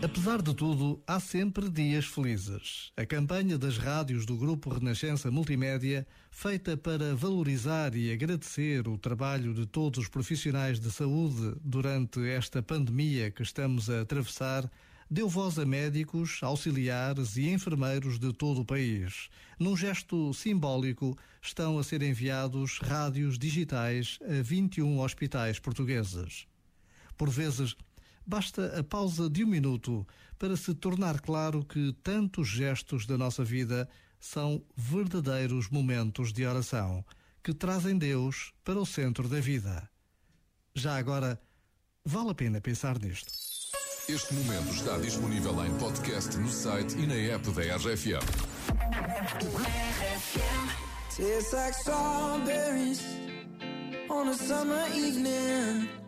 Apesar de tudo, há sempre dias felizes. A campanha das rádios do Grupo Renascença Multimédia, feita para valorizar e agradecer o trabalho de todos os profissionais de saúde durante esta pandemia que estamos a atravessar, deu voz a médicos, auxiliares e enfermeiros de todo o país. Num gesto simbólico, estão a ser enviados rádios digitais a 21 hospitais portugueses. Por vezes, Basta a pausa de um minuto para se tornar claro que tantos gestos da nossa vida são verdadeiros momentos de oração que trazem Deus para o centro da vida. Já agora, vale a pena pensar nisto. Este momento está disponível em podcast no site e na app da RFM. Tastes like strawberries on a summer evening.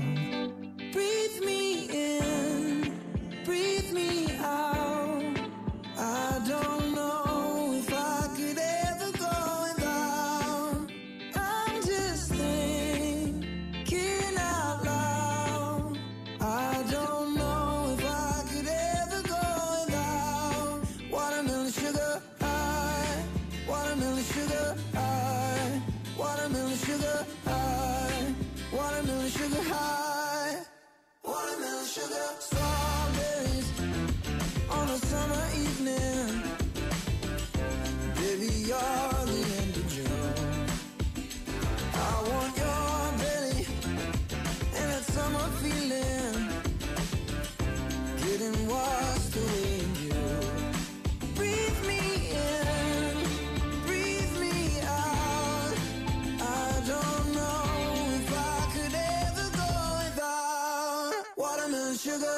you're the end of June. I want your belly and that summer feeling. Getting washed away in you. Breathe me in, breathe me out. I don't know if I could ever go without watermelon sugar.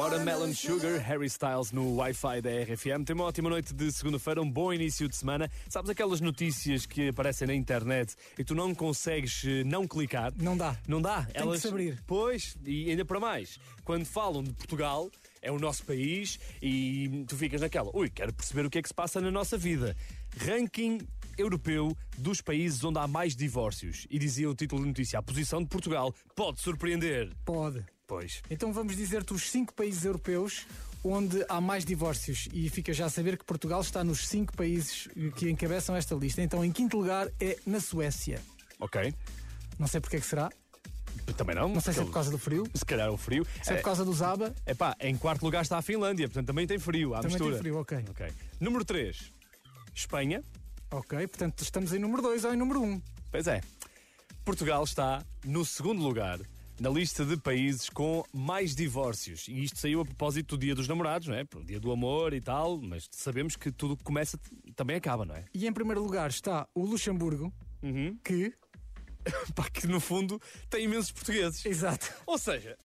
Watermelon Sugar, Harry Styles no Wi-Fi da RFM. Tem uma ótima noite de segunda-feira, um bom início de semana. Sabes aquelas notícias que aparecem na internet e tu não consegues eh, não clicar? Não dá. Não dá. Tem Elas... que se abrir. Pois, e ainda para mais, quando falam de Portugal, é o nosso país e tu ficas naquela, ui, quero perceber o que é que se passa na nossa vida. Ranking europeu dos países onde há mais divórcios. E dizia o título de notícia: a posição de Portugal pode surpreender. Pode. Pois. Então vamos dizer-te os cinco países europeus onde há mais divórcios e fica já a saber que Portugal está nos cinco países que encabeçam esta lista. Então, em quinto lugar é na Suécia. Ok. Não sei porque é que será. Também não. Não sei se é por causa do frio. Se calhar é o frio. Se é, por causa do Zaba. É pá, em quarto lugar está a Finlândia, portanto também tem frio, há também mistura. tem frio, ok. Ok. Número 3, Espanha. Ok, portanto estamos em número 2 ou em número 1. Um. Pois é. Portugal está no segundo lugar na lista de países com mais divórcios. E isto saiu a propósito do Dia dos Namorados, não é? O Dia do Amor e tal, mas sabemos que tudo que começa também acaba, não é? E em primeiro lugar está o Luxemburgo, uhum. que Pá, que no fundo tem imensos portugueses. Exato. Ou seja,